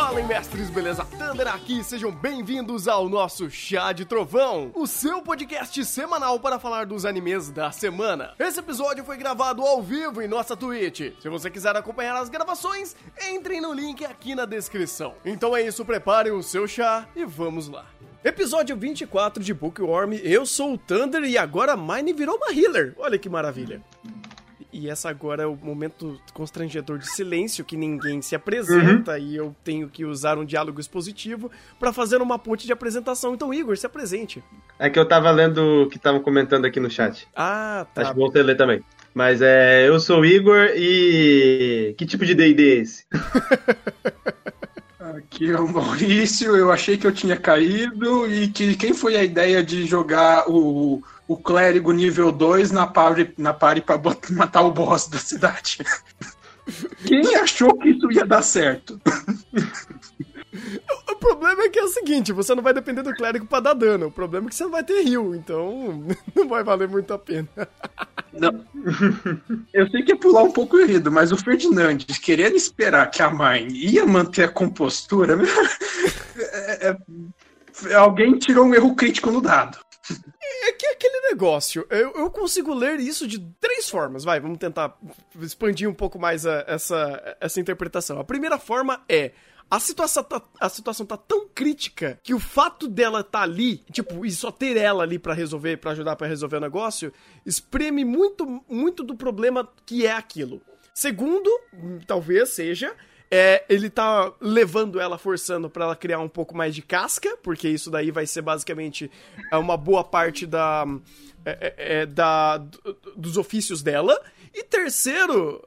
Fala, mestres, beleza? Thunder aqui, sejam bem-vindos ao nosso Chá de Trovão, o seu podcast semanal para falar dos animes da semana. Esse episódio foi gravado ao vivo em nossa Twitch. Se você quiser acompanhar as gravações, entrem no link aqui na descrição. Então é isso, preparem o seu chá e vamos lá. Episódio 24 de Bookworm, eu sou o Thunder e agora a Mine virou uma healer. Olha que maravilha. E essa agora é o momento constrangedor de silêncio, que ninguém se apresenta uhum. e eu tenho que usar um diálogo expositivo para fazer uma ponte de apresentação. Então, Igor, se apresente. É que eu tava lendo o que estavam comentando aqui no chat. Ah, tá. Acho que vou ler também. Mas é, eu sou o Igor e. Que tipo de DD é esse? Aqui é o Maurício, eu achei que eu tinha caído e que quem foi a ideia de jogar o o clérigo nível 2 na party, na party pra matar o boss da cidade. Quem achou que isso ia dar certo? O problema é que é o seguinte, você não vai depender do clérigo para dar dano. O problema é que você não vai ter heal, então não vai valer muito a pena. Não. Eu sei que é pular um pouco o mas o Ferdinandes querendo esperar que a mãe ia manter a compostura, é, é, alguém tirou um erro crítico no dado. É que é aquele negócio, eu, eu consigo ler isso de três formas. Vai, vamos tentar expandir um pouco mais a, essa, essa interpretação. A primeira forma é. A situação, tá, a situação tá tão crítica que o fato dela tá ali, tipo, e só ter ela ali para resolver, para ajudar para resolver o negócio, espreme muito, muito do problema que é aquilo. Segundo, talvez seja, é, ele tá levando ela, forçando para ela criar um pouco mais de casca, porque isso daí vai ser basicamente é, uma boa parte da, é, é, é da dos ofícios dela. E terceiro,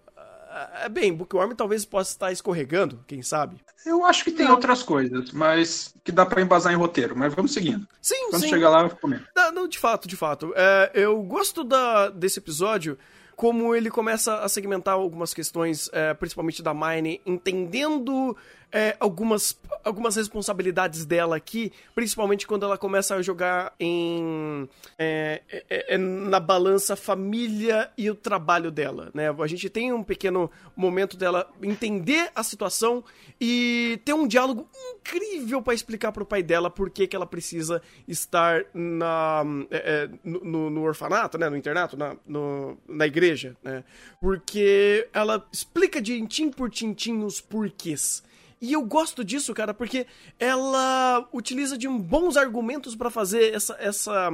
bem, Bookworm talvez possa estar escorregando, quem sabe? Eu acho que tem não. outras coisas, mas que dá para embasar em roteiro, mas vamos seguindo. Sim, Quando sim. chegar lá, eu comento. Não, não, de fato, de fato. É, eu gosto da, desse episódio como ele começa a segmentar algumas questões, é, principalmente da Mine, entendendo é, algumas, algumas responsabilidades dela aqui, principalmente quando ela começa a jogar em é, é, é, na balança família e o trabalho dela, né? A gente tem um pequeno momento dela entender a situação e ter um diálogo incrível para explicar pro pai dela por que, que ela precisa estar na, é, é, no, no, orfanato, né? No internato, na, no, na igreja, né? Porque ela explica de tintim por tintim os porquês. E eu gosto disso, cara, porque ela utiliza de bons argumentos para fazer essa, essa,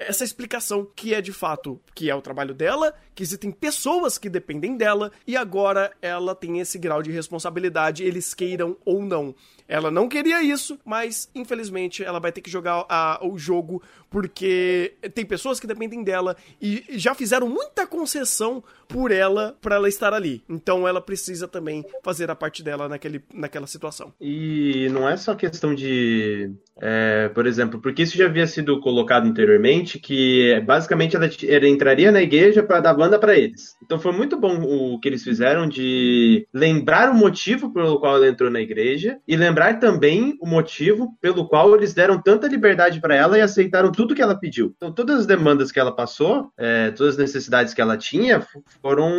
essa explicação que é de fato que é o trabalho dela, que existem pessoas que dependem dela e agora ela tem esse grau de responsabilidade, eles queiram ou não. Ela não queria isso, mas infelizmente ela vai ter que jogar a, o jogo porque tem pessoas que dependem dela e já fizeram muita concessão por ela para ela estar ali. Então ela precisa também fazer a parte dela naquele, naquela situação. E não é só questão de, é, por exemplo, porque isso já havia sido colocado anteriormente, que basicamente ela, ela entraria na igreja para dar banda para eles. Então foi muito bom o que eles fizeram de lembrar o motivo pelo qual ela entrou na igreja e lembrar também o motivo pelo qual eles deram tanta liberdade para ela e aceitaram tudo que ela pediu. Então, todas as demandas que ela passou, é, todas as necessidades que ela tinha, foram,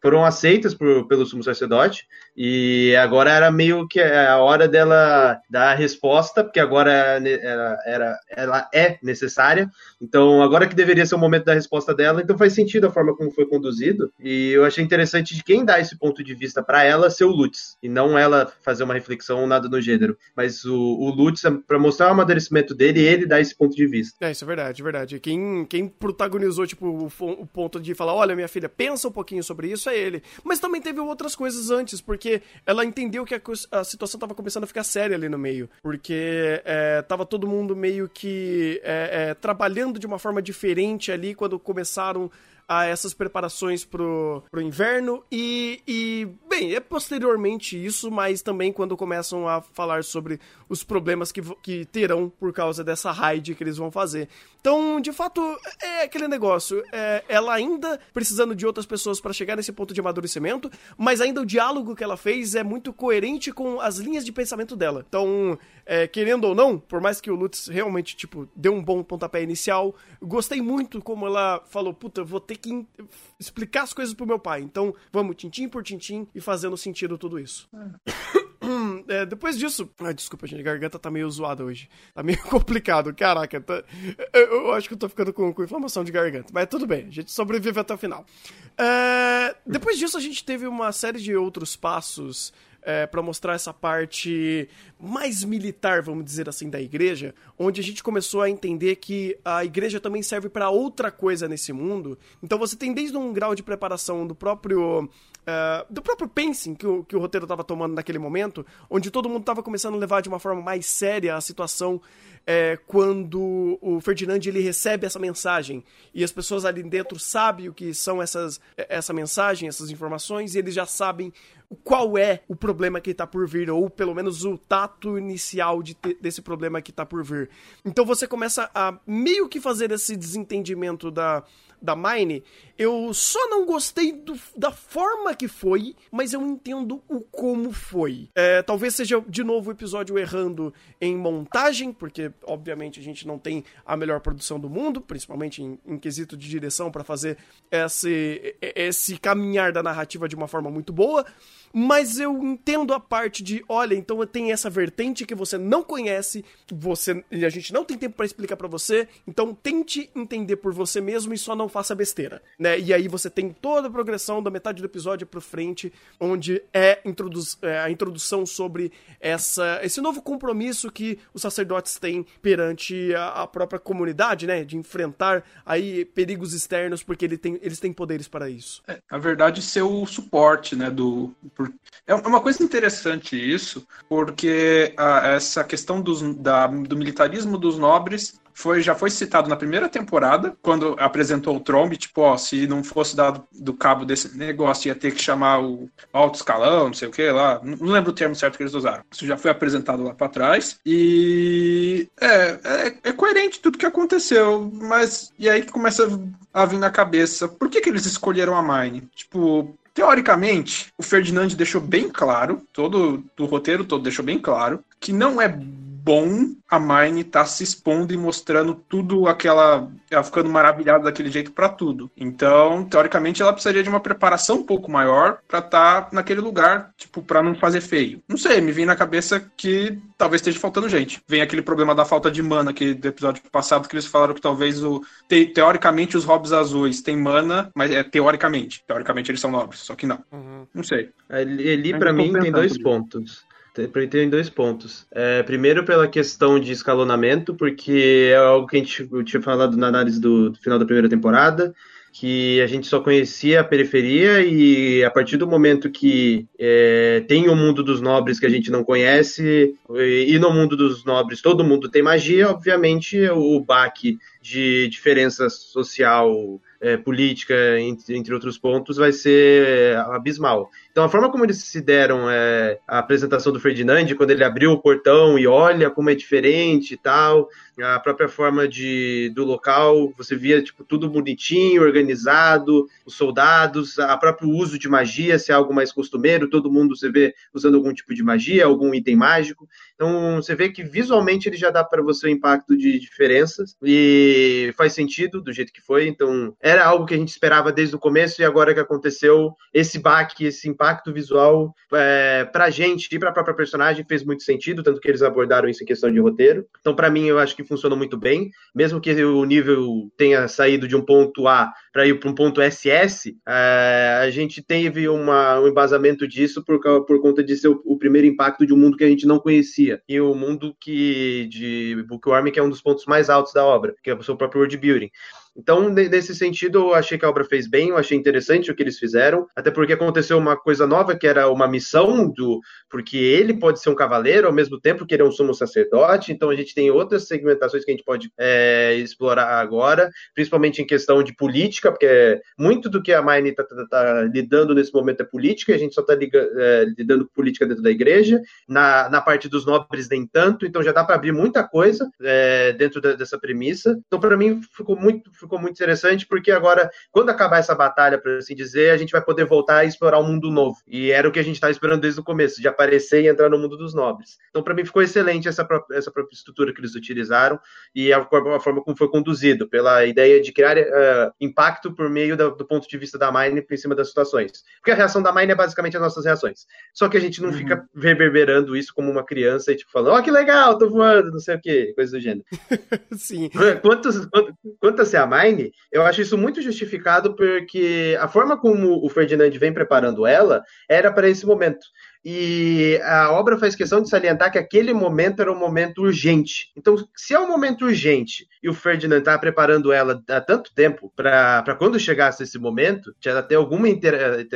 foram aceitas por, pelo sumo sacerdote. E agora era meio que a hora dela dar a resposta, porque agora ela, era, ela é necessária. Então, agora que deveria ser o momento da resposta dela, então faz sentido a forma como foi conduzido. E eu achei interessante de quem dá esse ponto de vista para ela ser o Lutz, e não ela fazer uma reflexão nada no gênero. Mas o, o Lutz, para mostrar o amadurecimento dele, ele dá esse ponto de vista. É, isso é verdade, é verdade. Quem, quem protagonizou, tipo, o, o ponto de falar, olha, minha filha, pensa um pouquinho sobre isso, é ele. Mas também teve outras coisas antes, porque ela entendeu que a, a situação tava começando a ficar séria ali no meio. Porque é, tava todo mundo meio que é, é, trabalhando de uma forma diferente ali quando começaram a essas preparações pro, pro inverno e, e, bem, é posteriormente isso, mas também quando começam a falar sobre os problemas que, que terão por causa dessa raid que eles vão fazer. Então, de fato, é aquele negócio. É, ela ainda precisando de outras pessoas para chegar nesse ponto de amadurecimento, mas ainda o diálogo que ela fez é muito coerente com as linhas de pensamento dela. Então, é, querendo ou não, por mais que o Lutz realmente, tipo, deu um bom pontapé inicial, gostei muito como ela falou, puta, vou ter que explicar as coisas pro meu pai. Então, vamos tintim por tintim e fazendo sentido tudo isso. É. é, depois disso. Ai, desculpa, gente, a garganta tá meio zoada hoje. Tá meio complicado. Caraca, tá, eu, eu, acho que eu tô ficando com, com, inflamação de garganta. Mas tudo bem, a gente sobrevive até o final. É, depois disso, a gente teve uma série de outros passos é, para mostrar essa parte mais militar, vamos dizer assim, da igreja, onde a gente começou a entender que a igreja também serve para outra coisa nesse mundo. Então você tem desde um grau de preparação do próprio Uh, do próprio pacing que o, que o roteiro estava tomando naquele momento, onde todo mundo estava começando a levar de uma forma mais séria a situação é, quando o Ferdinand ele recebe essa mensagem e as pessoas ali dentro sabem o que são essas, essa mensagem, essas informações, e eles já sabem qual é o problema que está por vir, ou pelo menos o tato inicial de desse problema que está por vir. Então você começa a meio que fazer esse desentendimento da, da Mine, eu só não gostei do, da forma que foi, mas eu entendo o como foi. É, talvez seja de novo o episódio errando em montagem, porque obviamente a gente não tem a melhor produção do mundo, principalmente em, em quesito de direção, para fazer esse, esse caminhar da narrativa de uma forma muito boa. Mas eu entendo a parte de, olha, então tem essa vertente que você não conhece, você e a gente não tem tempo para explicar para você, então tente entender por você mesmo e só não faça besteira, né? E aí você tem toda a progressão da metade do episódio para frente, onde é, introduz, é, a introdução sobre essa, esse novo compromisso que os sacerdotes têm perante a, a própria comunidade, né? De enfrentar aí perigos externos, porque ele tem, eles têm poderes para isso. É, na verdade, ser o suporte, né, do é uma coisa interessante isso, porque a, essa questão dos, da, do militarismo dos nobres foi, já foi citado na primeira temporada, quando apresentou o Trombe, tipo, ó, se não fosse dado do cabo desse negócio, ia ter que chamar o alto escalão, não sei o que lá. Não lembro o termo certo que eles usaram. Isso já foi apresentado lá para trás. E é, é, é, coerente tudo que aconteceu, mas e aí que começa a vir na cabeça, por que, que eles escolheram a Mine? Tipo, Teoricamente, o Ferdinand deixou bem claro, todo o roteiro todo deixou bem claro, que não é bom a Mine estar tá se expondo e mostrando tudo aquela. Ela ficando maravilhada daquele jeito para tudo. Então, teoricamente, ela precisaria de uma preparação um pouco maior para estar tá naquele lugar, tipo, para não fazer feio. Não sei, me vem na cabeça que talvez esteja faltando gente. Vem aquele problema da falta de mana que do episódio passado que eles falaram que talvez o te, teoricamente os Hobbs azuis têm mana, mas é teoricamente. Teoricamente eles são nobres, só que não. Uhum. Não sei. Ali para mim tem dois pontos. Tem dois pontos. É, primeiro, pela questão de escalonamento, porque é algo que a gente tinha falado na análise do, do final da primeira temporada, que a gente só conhecia a periferia e a partir do momento que é, tem o mundo dos nobres que a gente não conhece e, e no mundo dos nobres todo mundo tem magia, obviamente o baque de diferença social é, política, entre, entre, outros pontos, vai ser é, abismal. Então, a forma como eles se deram é, a apresentação do Ferdinand, quando ele abriu o portão e olha como é diferente e tal, a própria forma de, do local, você via tipo, tudo bonitinho, organizado, os soldados, a próprio uso de magia, se é algo mais costumeiro, todo mundo você vê usando algum tipo de magia, algum item mágico. Então, você vê que visualmente ele já dá para você o impacto de diferenças e faz sentido do jeito que foi. Então, era algo que a gente esperava desde o começo e agora que aconteceu, esse baque, esse impacto visual é, pra gente e pra própria personagem fez muito sentido, tanto que eles abordaram isso em questão de roteiro. Então, para mim, eu acho que funcionou muito bem, mesmo que o nível tenha saído de um ponto A para ir para um ponto SS, é, a gente teve uma, um embasamento disso por, por conta de ser o, o, primeiro impacto de um mundo que a gente não conhecia. E o mundo que de Bookworm, que é um dos pontos mais altos da obra, que é o seu próprio world building. Então, nesse sentido, eu achei que a obra fez bem, eu achei interessante o que eles fizeram, até porque aconteceu uma coisa nova, que era uma missão do. Porque ele pode ser um cavaleiro ao mesmo tempo que ele é um sumo sacerdote, então a gente tem outras segmentações que a gente pode é, explorar agora, principalmente em questão de política, porque muito do que a Mine está tá, tá lidando nesse momento é política, a gente só está é, lidando com política dentro da igreja, na, na parte dos nobres nem tanto, então já dá para abrir muita coisa é, dentro da, dessa premissa. Então, para mim, ficou muito ficou muito interessante, porque agora, quando acabar essa batalha, por assim dizer, a gente vai poder voltar e explorar um mundo novo. E era o que a gente estava esperando desde o começo, de aparecer e entrar no mundo dos nobres. Então, para mim, ficou excelente essa própria, essa própria estrutura que eles utilizaram e a, a forma como foi conduzido, pela ideia de criar uh, impacto por meio do, do, ponto de vista da Mine em cima das situações. Porque a reação da Mine é basicamente as nossas reações. Só que a gente não uhum. fica reverberando isso como uma criança e tipo falando, ó, oh, que legal, tô voando, não sei o que, coisa do gênero. Sim. Quanto, quanto, quanto a ser a Mine, eu acho isso muito justificado porque a forma como o Ferdinand vem preparando ela era para esse momento. E a obra faz questão de salientar que aquele momento era um momento urgente. Então, se é um momento urgente e o Ferdinand está preparando ela há tanto tempo para quando chegasse esse momento, já ter alguma intera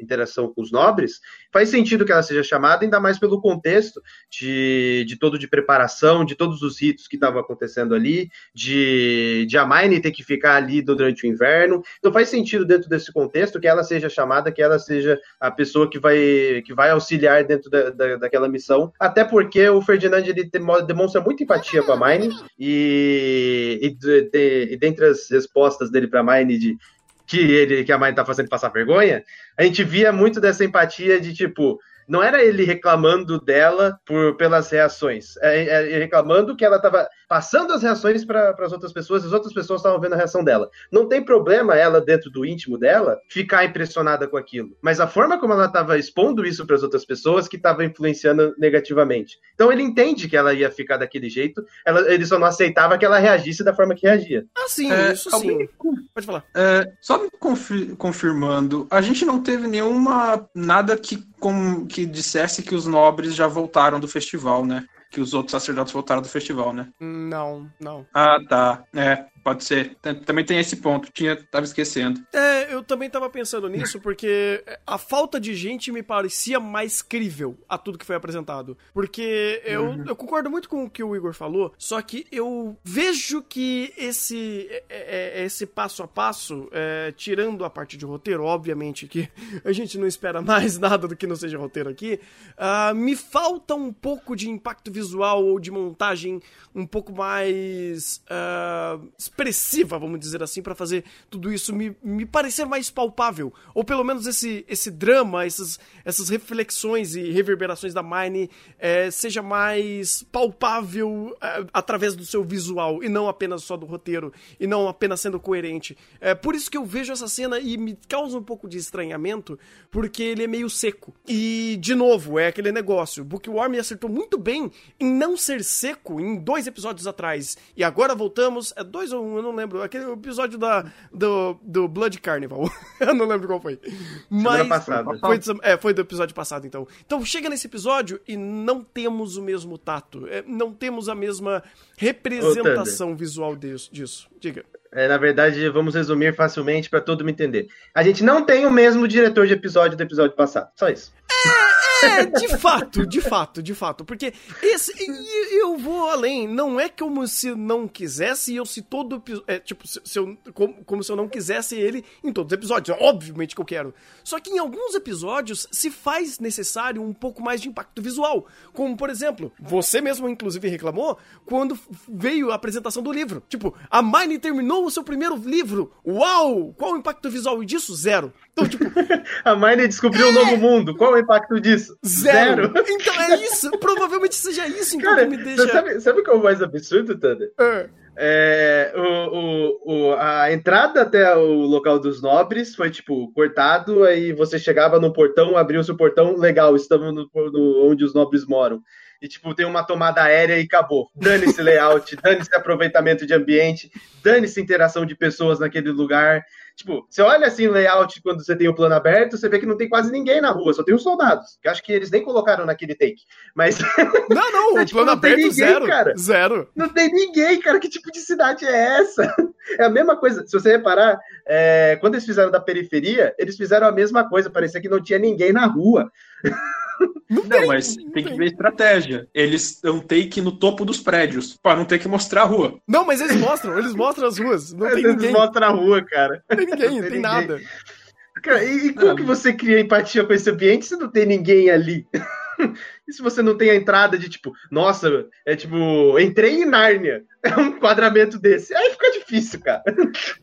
interação com os nobres, faz sentido que ela seja chamada, ainda mais pelo contexto de, de todo de preparação, de todos os ritos que estavam acontecendo ali, de, de a Mine ter que ficar ali durante o inverno. Então faz sentido dentro desse contexto que ela seja chamada, que ela seja a pessoa que vai, que vai auxiliar dentro da, da, daquela missão. Até porque o Ferdinand ele demonstra muita empatia com a Mine e, e, de, e dentre as respostas dele para Mine de que ele que a mãe tá fazendo passar vergonha, a gente via muito dessa empatia de tipo, não era ele reclamando dela por, pelas reações, é, é reclamando que ela estava passando as reações para as outras pessoas, as outras pessoas estavam vendo a reação dela. Não tem problema ela, dentro do íntimo dela, ficar impressionada com aquilo, mas a forma como ela estava expondo isso para as outras pessoas que estava influenciando negativamente. Então ele entende que ela ia ficar daquele jeito, ela, ele só não aceitava que ela reagisse da forma que reagia. Ah, sim, é, isso sim. Alguém... Pode falar. É, só me confirmando, a gente não teve nenhuma. nada que como que dissesse que os nobres já voltaram do festival, né? Que os outros sacerdotes voltaram do festival, né? Não, não. Ah, tá. É, Pode ser. Também tem esse ponto. Tinha, tava esquecendo. É, eu também tava pensando nisso, porque a falta de gente me parecia mais crível a tudo que foi apresentado. Porque eu, uhum. eu concordo muito com o que o Igor falou, só que eu vejo que esse, é, é, é esse passo a passo, é, tirando a parte de roteiro, obviamente que a gente não espera mais nada do que não seja roteiro aqui, uh, me falta um pouco de impacto visual ou de montagem um pouco mais. Uh, expressiva, vamos dizer assim, para fazer tudo isso me, me parecer mais palpável. Ou pelo menos esse, esse drama, essas, essas reflexões e reverberações da Mine é, seja mais palpável é, através do seu visual e não apenas só do roteiro e não apenas sendo coerente. É por isso que eu vejo essa cena e me causa um pouco de estranhamento, porque ele é meio seco. E, de novo, é aquele negócio. Bookworm acertou muito bem em não ser seco em dois episódios atrás. E agora voltamos. É dois ou um, eu não lembro. Aquele episódio da, do, do Blood Carnival. eu não lembro qual foi. Mas. Passada. Foi, é, foi do episódio passado, então. Então chega nesse episódio e não temos o mesmo tato. É, não temos a mesma representação visual disso, disso. Diga. É, na verdade, vamos resumir facilmente para todo mundo entender. A gente não tem o mesmo diretor de episódio do episódio passado. Só isso. É, é, de fato, de fato, de fato. Porque esse. Eu vou além. Não é como se não quisesse eu se todo. É, tipo, se, se eu, como, como, se eu não quisesse ele em todos os episódios. Obviamente que eu quero. Só que em alguns episódios se faz necessário um pouco mais de impacto visual. Como, por exemplo, você mesmo, inclusive, reclamou quando veio a apresentação do livro. Tipo, a Mine terminou o seu primeiro livro. Uau! Qual o impacto visual disso? Zero. Então, tipo. a Mine descobriu é... um novo mundo. Qual o impacto disso? Zero. Zero. Então é isso. Provavelmente seja isso então Cara, que me deixa. Sabe, sabe qual é o mais absurdo, Thunder? É. É, o, o, o, a entrada até o local dos nobres foi tipo cortado, aí você chegava no portão, abriu-se o portão, legal, estamos no, no, onde os nobres moram. E tipo, tem uma tomada aérea e acabou. Dane-se layout, dane-se aproveitamento de ambiente, dane-se interação de pessoas naquele lugar. Tipo, você olha assim o layout quando você tem o plano aberto, você vê que não tem quase ninguém na rua, só tem os soldados. Que acho que eles nem colocaram naquele take. Mas. Não, não, o tipo, plano não aberto ninguém, zero. Cara. Zero. Não tem ninguém, cara. Que tipo de cidade é essa? É a mesma coisa. Se você reparar, é, quando eles fizeram da periferia, eles fizeram a mesma coisa. Parecia que não tinha ninguém na rua. Não, não mas não tem, que ver estratégia. Eles dão take no topo dos prédios, para não ter que mostrar a rua. Não, mas eles mostram, eles mostram as ruas. Não tem eles ninguém. mostram a rua, cara. Não tem ninguém, não tem, tem nada. Cara, e, e como não. que você cria empatia com esse ambiente se não tem ninguém ali? e se você não tem a entrada de tipo, nossa, é tipo, entrei em Nárnia, é um enquadramento desse. Aí fica difícil difícil, cara.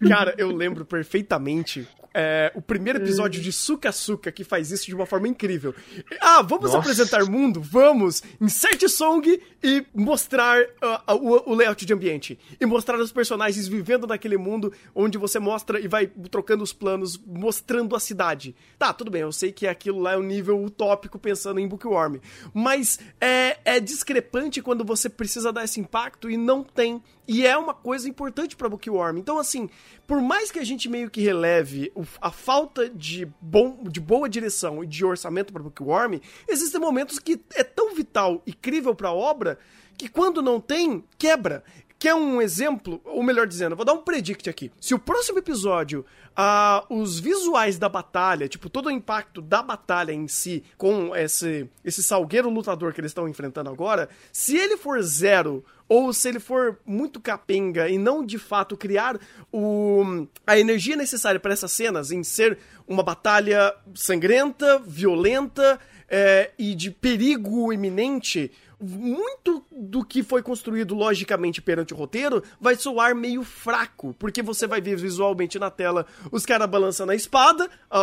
Cara, eu lembro perfeitamente é, o primeiro episódio de Suka Suka que faz isso de uma forma incrível. Ah, vamos Nossa. apresentar mundo? Vamos! Inserte song e mostrar uh, o, o layout de ambiente. E mostrar os personagens vivendo naquele mundo onde você mostra e vai trocando os planos, mostrando a cidade. Tá, tudo bem, eu sei que aquilo lá é um nível utópico pensando em Bookworm. Mas é, é discrepante quando você precisa dar esse impacto e não tem. E é uma coisa importante pra Bookworm. Então, assim, por mais que a gente meio que releve a falta de, bom, de boa direção e de orçamento pra Bookworm, existem momentos que é tão vital e crível pra obra que quando não tem, quebra. Quer um exemplo? Ou melhor dizendo, vou dar um predict aqui. Se o próximo episódio, ah, os visuais da batalha, tipo, todo o impacto da batalha em si, com esse, esse salgueiro lutador que eles estão enfrentando agora, se ele for zero, ou se ele for muito capenga e não de fato criar o, a energia necessária para essas cenas, em ser uma batalha sangrenta, violenta é, e de perigo iminente, muito do que foi construído logicamente perante o roteiro vai soar meio fraco, porque você vai ver visualmente na tela os caras balançando a espada, a,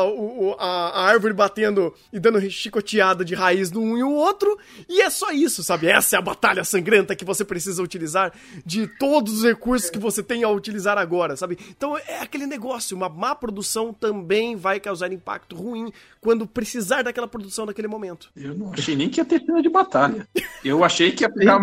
a- a árvore batendo e dando chicoteada de raiz num e o outro, e é só isso, sabe? Essa é a batalha sangrenta que você precisa utilizar de todos os recursos que você tem a utilizar agora, sabe? Então é aquele negócio, uma má produção também vai causar impacto ruim quando precisar daquela produção naquele momento. Eu não achei nem que ia ter cena de batalha. Eu achei que ia ficar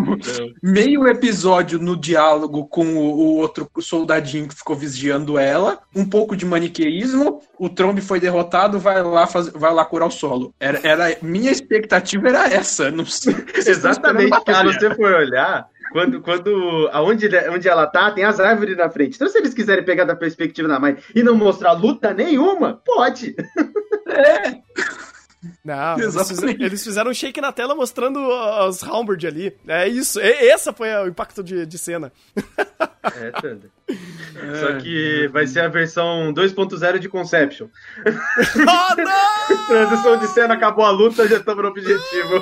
meio episódio no diálogo com o, o outro soldadinho que ficou vigiando ela, um pouco de maniqueísmo, o Trombe foi derrotado, vai lá, faz, vai lá curar o solo. Era, era, minha expectativa era essa. Não sei, Exatamente, porque se você for olhar, quando, quando aonde, ele- onde ela tá, tem as árvores na frente. Então, se eles quiserem pegar da perspectiva da mãe e não mostrar luta nenhuma, pode. É, Não, eles Exatamente. fizeram, eles fizeram um shake na tela mostrando as Halberd ali. É isso. E- essa foi o impacto de, de cena. É, Thunder. Só que vai ser a versão 2.0 de Conception. oh, não! Transição de cena, acabou a luta, já estamos no objetivo.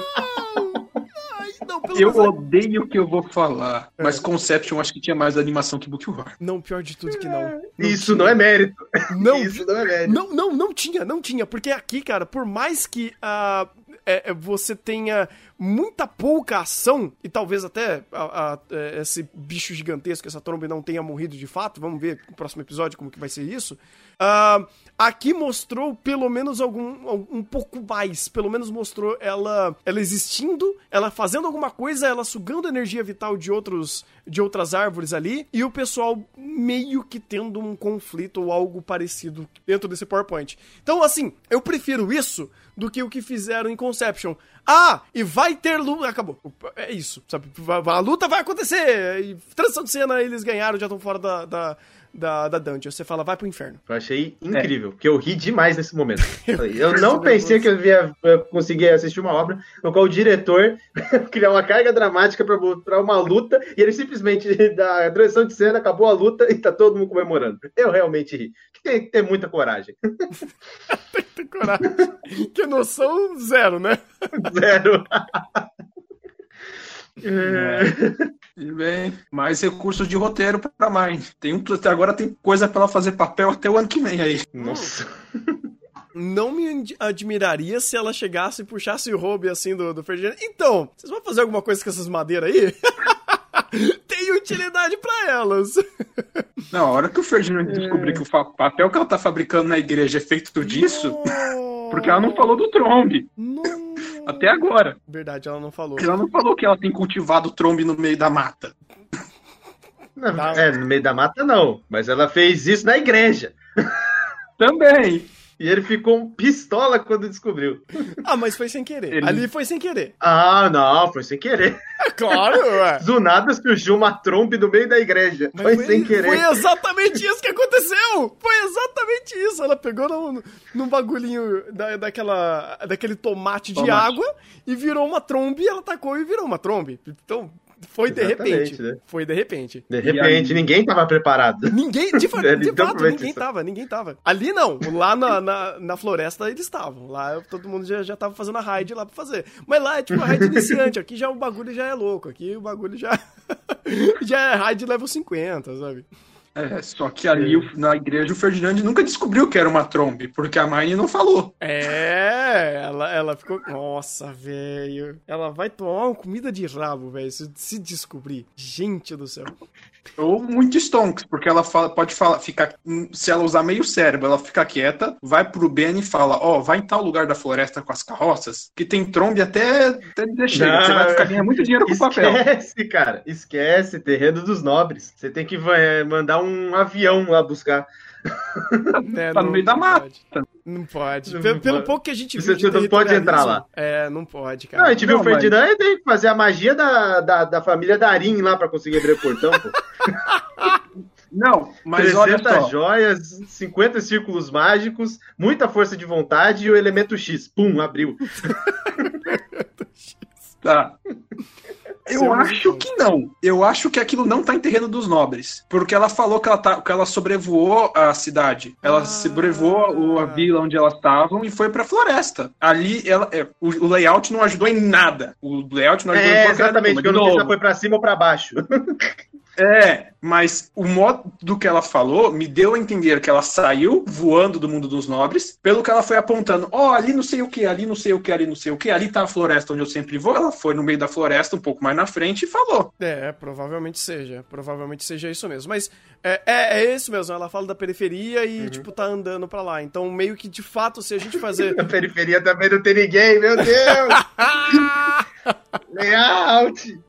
Eu menos- odeio o que eu vou falar, mas Conception acho que tinha mais animação que Bookworm. Não, pior de tudo que não. Não Isso tinha. não é mérito. Não, Isso não é mérito. Não, não, não tinha, não tinha. Porque aqui, cara, por mais que ah, é, é, você tenha muita pouca ação, e talvez até a- a- é, esse bicho gigantesco, essa tromba não tenha morrido de fato, vamos ver no próximo episódio como que vai ser isso. ah, aqui mostrou pelo menos algum- um pouco mais. Pelo menos mostrou ela, ela existindo, ela fazendo alguma coisa, ela sugando energia vital de outros de outras árvores ali, e o pessoal meio que tendo um conflito ou algo parecido dentro desse PowerPoint. Então, assim, eu prefiro isso do que o que fizeram em Conception. Ah, e vai ter luta. Acabou. É isso, sabe? A luta vai acontecer. E transição de cena, eles ganharam, já estão fora da, da, da, da dungeon. Você fala, vai pro inferno. Eu achei incrível, porque eu ri demais nesse momento. Eu não pensei que eu ia conseguir assistir uma obra no qual o diretor criar uma carga dramática pra, pra uma luta e ele simplesmente da transição de cena, acabou a luta e tá todo mundo comemorando. Eu realmente ri. Que tem que ter muita coragem. Tem coragem. que noção zero, né? Zero. E bem, mais recursos de roteiro pra Mine. Tem um, até agora tem coisa pra ela fazer papel até o ano que vem aí. Nossa. Não me ad- admiraria se ela chegasse e puxasse o hobby assim do, do Ferdinand. Então, vocês vão fazer alguma coisa com essas madeiras aí? Tem utilidade pra elas. Na hora que o Ferdinand descobrir que o papel que ela tá fabricando na igreja é feito disso, porque ela não falou do trombe Não. Até agora. Verdade, ela não falou. Porque ela não falou que ela tem cultivado trombe no meio da mata. Não, Tá. É, no meio da mata não, mas ela fez isso na igreja. Também. E ele ficou um pistola quando descobriu. Ah, mas foi sem querer. Ele- Ali foi sem querer. Ah, não, foi sem querer. É claro, ué. Do nada surgiu uma trombe no meio da igreja. Mas Foi, sem querer. Foi exatamente isso que aconteceu! Foi exatamente isso! Ela pegou num, num bagulhinho da, daquela, daquele tomate de Tomate. água e virou uma trombe, ela tacou e virou uma trombe. Então, foi de repente. né? Foi de repente. De repente, ninguém tava preparado. Ninguém, de, de fato, ninguém isso. tava, ninguém tava. Ali não, lá na, na, na floresta eles estavam. Lá todo mundo já, já tava fazendo a raid lá pra fazer. Mas lá é tipo a raid iniciante, aqui já o bagulho já é louco, aqui o bagulho já, já é raid level 50, sabe? É, só que ali na igreja o Ferdinand nunca descobriu que era uma trombe, porque a Marnie não falou. É, ela, ela ficou. Nossa, velho. Ela vai tomar uma comida de rabo, velho, se, se descobrir. Gente do céu. Ou muito stonks, porque ela fala, pode falar, ficar. Se ela usar meio cérebro, ela fica quieta, vai pro Ben e fala: Ó, vai em tal lugar da floresta com as carroças, que tem trombe até, até dizer chega. Não, Você vai ficar ganhando muito dinheiro com papel. Esquece, cara. Esquece. Terreno dos nobres. Você tem que vai, mandar um avião lá buscar. É, Tá no meio da mata. Não pode. Não Pelo, pelo pode. pouco que a gente Você viu de não pode entrar lá. É, não pode, Não, cara. a gente viu Não, o Ferdinand e tem que fazer a magia da, da, da família Darim lá pra conseguir abrir o portão, pô. Não, mas olha 300 só. joias, 50 círculos mágicos, muita força de vontade e o elemento X. Pum, abriu. Tá. Eu muito acho bom. que não. Eu acho que aquilo não tá em terreno dos nobres. Porque ela falou que ela, tá, que ela sobrevoou a cidade. Ela Ah. sobrevoou a vila onde elas estavam e foi pra floresta. Ali, ela, é, o, o layout não ajudou em nada. O layout não ajudou em É, porcaria exatamente, nenhuma. porque eu não sei se ela foi pra cima ou pra baixo. É, mas o modo do que ela falou me deu a entender que ela saiu voando do mundo dos nobres, pelo que ela foi apontando, ó, ali não sei o que, ali não sei o que, ali não sei o que, ali tá a floresta onde eu sempre vou. Ela foi no meio da floresta, um pouco mais na frente, e falou. É, provavelmente seja. Provavelmente seja isso mesmo. Mas é, é, é isso mesmo. Ela fala da periferia e, tipo, tá andando pra lá. Então, meio que de fato, se a gente fazer. Na periferia também não tem ninguém, meu Deus! Layout!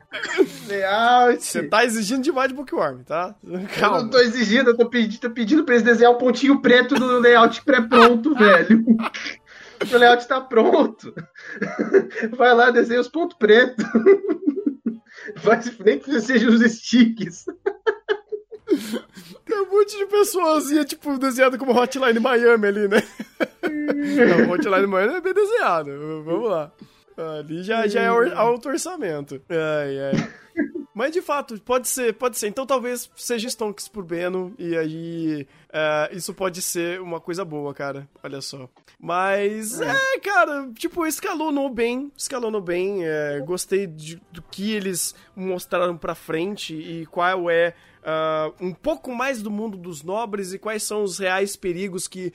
Layout! Você tá exigindo demais de Bookworm, tá? Eu não Calma. tô exigindo, eu tô pedindo, tô pedindo pra eles desenhar um pontinho preto no layout pré-pronto, velho. O layout tá pronto. Vai lá, desenha os pontos pretos. Faz, nem que seja os sticks. Tem um monte de pessoazinha, tipo, desenhada como Hotline Miami ali, né? Não, Hotline Miami é bem desenhado. Vamos lá. Ali já, já é alto orçamento. Ai, ai. Mas de fato, pode ser, pode ser. Então talvez seja Stonks por Beno, e aí é, isso pode ser uma coisa boa, cara. Olha só. Mas é, cara, tipo, escalonou bem, escalonou bem. é, gostei de- do que eles mostraram pra frente e qual é ah, um pouco mais do mundo dos nobres e quais são os reais perigos que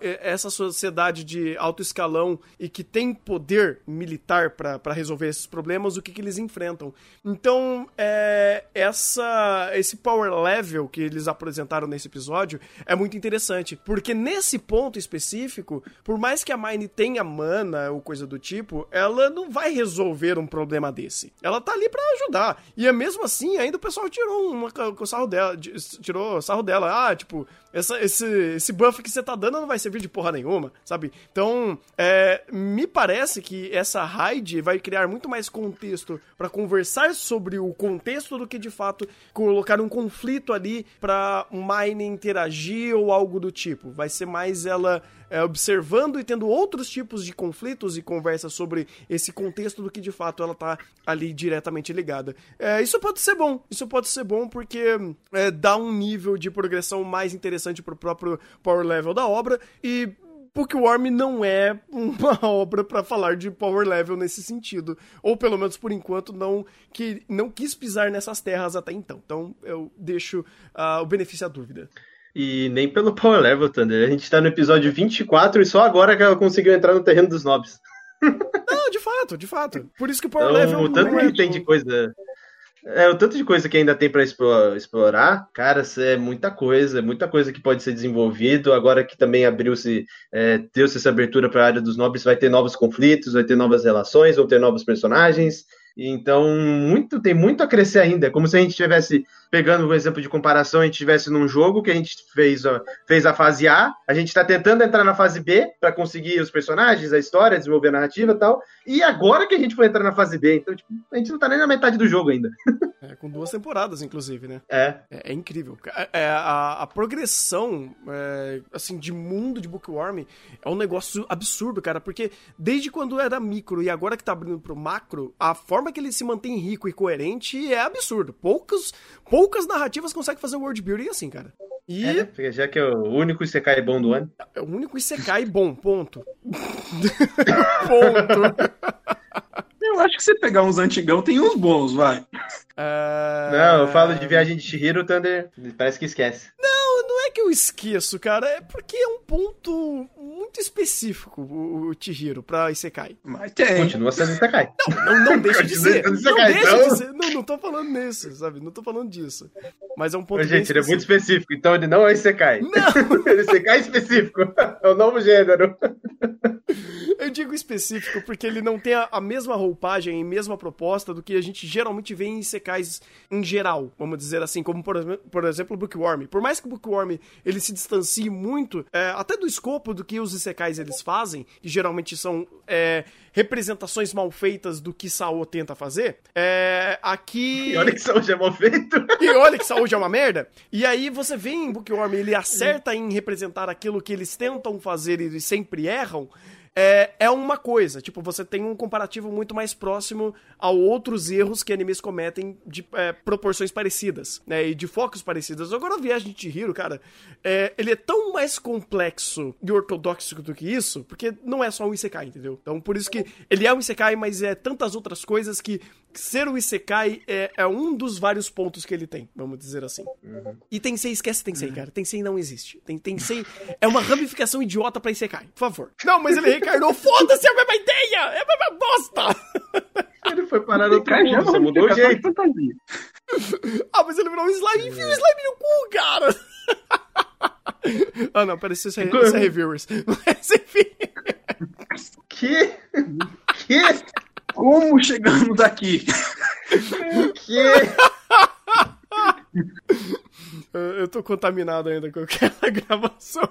e- essa sociedade de alto escalão e que tem poder militar pra resolver esses problemas, o que, que eles enfrentam. Então, é, essa, esse power level que eles apresentaram nesse episódio é muito interessante, porque nesse ponto específico, por mais que a Mine tenha mana ou coisa do tipo, ela não vai resolver um problema desse. Ela tá ali pra ajudar. E é mesmo assim, ainda o pessoal tirou uma com o sarro dela, de- tirou sarro dela. Ah, tipo, essa, esse, esse buff que você tá dando não vai servir de porra nenhuma, sabe? Então, é, me parece que essa raid vai criar muito mais contexto pra conversar sobre o contexto do que de fato colocar um conflito ali pra Mine interagir ou algo do tipo. Vai ser mais ela é, observando e tendo outros tipos de conflitos e conversas sobre esse contexto do que de fato ela tá ali diretamente ligada. É, isso pode ser bom, isso pode ser bom porque é, dá um nível de progressão mais interessante pro próprio power level da obra e Bookworm não é uma obra pra falar de power level nesse sentido, ou pelo menos por enquanto não que não quis pisar nessas terras até então. Então eu deixo ah, o benefício à dúvida. E nem pelo Power Level, Thunder. A gente tá no episódio 24 e só agora que ela conseguiu entrar no terreno dos nobres. Não, de fato, de fato. Por isso que o power Então, level o tanto é que tem de tão- coisa. É, o tanto de coisa que ainda tem pra explo- explorar, cara, é muita coisa, é muita coisa que pode ser desenvolvido. Agora que também abriu-se, é, deu-se essa abertura para a área dos nobres, vai ter novos conflitos, vai ter novas relações, vão ter novos personagens. Então, muito, tem muito a crescer ainda. É como se a gente estivesse pegando um exemplo de comparação, a gente estivesse num jogo que a gente fez, ó, fez a fase A, a gente está tentando entrar na fase B para conseguir os personagens, a história, desenvolver a narrativa e tal. E agora que a gente foi entrar na fase B, então tipo, a gente não tá nem na metade do jogo ainda. É, com duas temporadas, inclusive, né? É. É, é incrível. É, é, a, a progressão, é, assim, de mundo de Bookworm é um negócio absurdo, cara, porque desde quando era micro e agora que tá abrindo pro macro, a forma que ele se mantém rico e coerente é absurdo. Poucas, poucas narrativas conseguem fazer world building assim, cara. E É, porque já que é o único Isekai bom do ano. é o único Isekai bom, ponto. ponto. Eu acho que você pegar uns antigão tem uns bons, vai. É... Não, eu falo de Viagem de Shihiro, o Thunder parece que esquece. Não, não é que eu esqueço, cara. É porque é um ponto muito específico o, o Chihiro pra Isekai. Mas tem. Continua sendo Isekai. Não, não, não deixa de ser. Não Isekai, deixa então. de ser. Não, não tô falando nisso, sabe? Não tô falando disso. Mas é um ponto Mas, bem gente, ele é muito específico. específico, então ele não é Isekai. Não, ele é Isekai específico. É o novo gênero. eu digo específico porque ele não tem a, a mesma roupagem e mesma proposta do que a gente geralmente vê em Isekais em geral, vamos dizer assim, como por, por exemplo o Bookworm. Por mais que o Bookworm ele se distancie muito, é, até do escopo do que os Isekais eles fazem, que geralmente são é, representações mal feitas do que Sao tenta fazer, é, aqui... E olha que são já mal feito. E olha que saúde é uma merda. E aí você vê em Bookworm, ele acerta em representar aquilo que eles tentam fazer e eles sempre erram. É, é uma coisa, tipo, você tem um comparativo muito mais próximo a outros erros que animes cometem de é, proporções parecidas, né, e de focos parecidos. Agora, a Viagem de Chihiro, cara, é, ele é tão mais complexo e ortodoxo do que isso, porque não é só um Isekai, entendeu? Então, por isso que ele é um Isekai, mas é tantas outras coisas que ser um Isekai é, é um dos vários pontos que ele tem, vamos dizer assim. E Tensei, esquece Tensei, cara. Tensei não existe. Tem, Tensei é uma ramificação idiota pra Isekai, por favor. Não, mas ele reencarnou, foda-se, é a mesma ideia! É a mesma bosta! Ele foi parar no outro mundo, vamos mudou o jeito. fantasia. Ah, mas ele virou um slime, enfia o slime no cu, cara! ah, não, pera, isso é, isso é reviewers. Mas enfim. Que? Que? Como chegamos aqui? Que? Eu eu tô contaminado ainda com aquela gravação.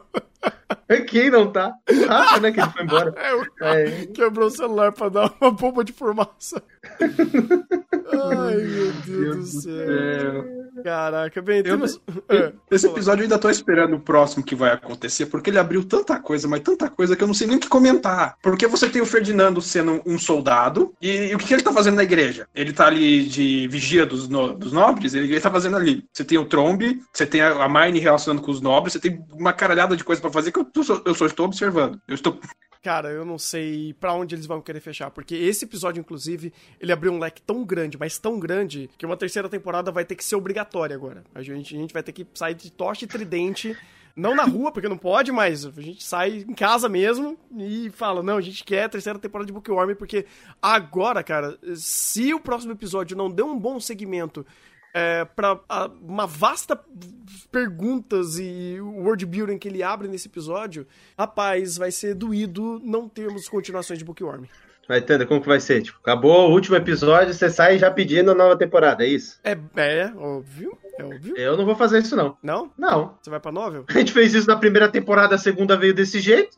Quem não tá? Ah, né? Que ele foi embora. É, É. quebrou o celular pra dar uma bomba de fumaça. Ai, meu Deus, do céu. Caraca, bem, temos... É, Esse fala. episódio eu ainda tô esperando o próximo que vai acontecer, porque ele abriu tanta coisa, mas tanta coisa que eu não sei nem o que comentar. Porque você tem o Ferdinando sendo um soldado, e, e o que, que ele tá fazendo na igreja? Ele tá ali de vigia dos, no- dos nobres, ele, ele tá fazendo ali. Você tem o Trombe, você tem a, a Mine relacionando com os nobres, você tem uma caralhada de coisa pra fazer que eu, eu só, eu só estou observando. Eu estou. Cara, eu não sei pra onde eles vão querer fechar, porque esse episódio, inclusive, ele abriu um leque tão grande, mas tão grande, que uma terceira temporada vai ter que ser obrigatória agora. A gente, a gente vai ter que sair de tocha e tridente, não na rua, porque não pode, mas a gente sai em casa mesmo e fala, não, a gente quer a terceira temporada de Bookworm, porque agora, cara, se o próximo episódio não deu um bom segmento é, para uma vasta perguntas e o world building que ele abre nesse episódio, rapaz, vai ser doído não termos continuações de Bookworm. Vai, Tanda, como que vai ser? Tipo, acabou o último episódio, você sai já pedindo a nova temporada, é isso? É, é óbvio, é óbvio. Eu não vou fazer isso, não. Não? Não. Você vai pra novel? A gente fez isso na primeira temporada, a segunda veio desse jeito.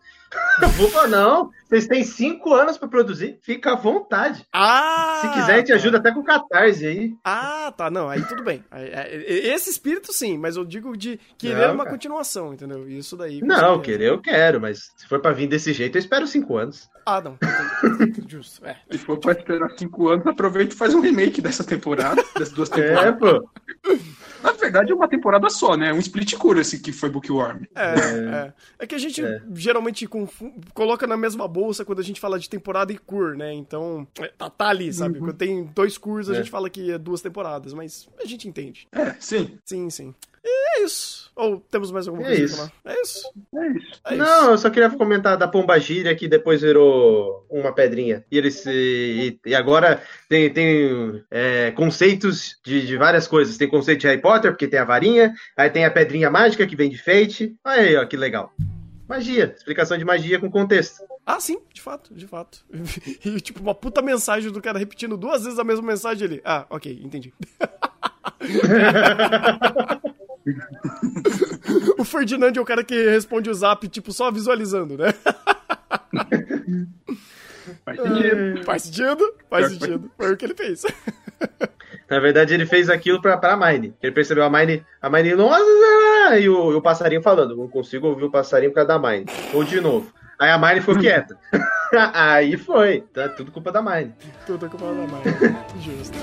Eu vou falar, não. Vocês têm cinco anos pra produzir. Fica à vontade. Ah! Se quiser, a gente tá. ajuda até com Catarse aí. Ah, tá, não, aí tudo bem. Aí, é, Esse espírito sim, mas eu digo de querer Não, uma cara. continuação, entendeu? Isso daí. Não, certeza. querer eu quero, mas se for pra vir desse jeito, eu espero cinco anos. Ah, não. Justo. É. Se for pra esperar cinco anos, aproveita e faz um remake dessa temporada, dessas duas É, temporadas. pô. Na verdade, é uma temporada só, né? Um split cura esse que foi Bookworm. É, é. É que a gente É. geralmente coloca na mesma bolsa quando a gente fala de temporada e cur, né? Então, é, tá, tá ali, sabe? Quando tem dois curs, a É. gente fala que é duas temporadas, mas a gente entende. É, sim. Sim, sim. E é isso. Ou temos mais alguma É coisa isso. pra falar? É isso. É isso. É Não, eu só queria comentar da Pomba Gira que depois virou uma pedrinha. E eles e, e agora tem, tem é, conceitos de, de várias coisas. Tem conceito de Harry Potter, porque tem a varinha, aí tem a pedrinha mágica que vem de Fate. Olha aí, ó, que legal. Magia, explicação de magia com contexto. Ah, sim, de fato, de fato. E tipo, uma puta mensagem do cara repetindo duas vezes a mesma mensagem ali. Ah, ok, entendi. o Ferdinand é o cara que responde o zap, tipo, só visualizando, né? Faz sentido. É, faz sentido, faz sentido. Foi. o que ele fez. Na verdade, ele fez aquilo pra, pra Mine. Ele percebeu a Mine, a Mine, nossa, e o, o passarinho falando, não consigo ouvir o passarinho por causa da Mine. Ou de novo. Aí a Mine foi quieta. Aí foi. Tá tudo culpa da Mine. Tudo culpa da Mine. Justo.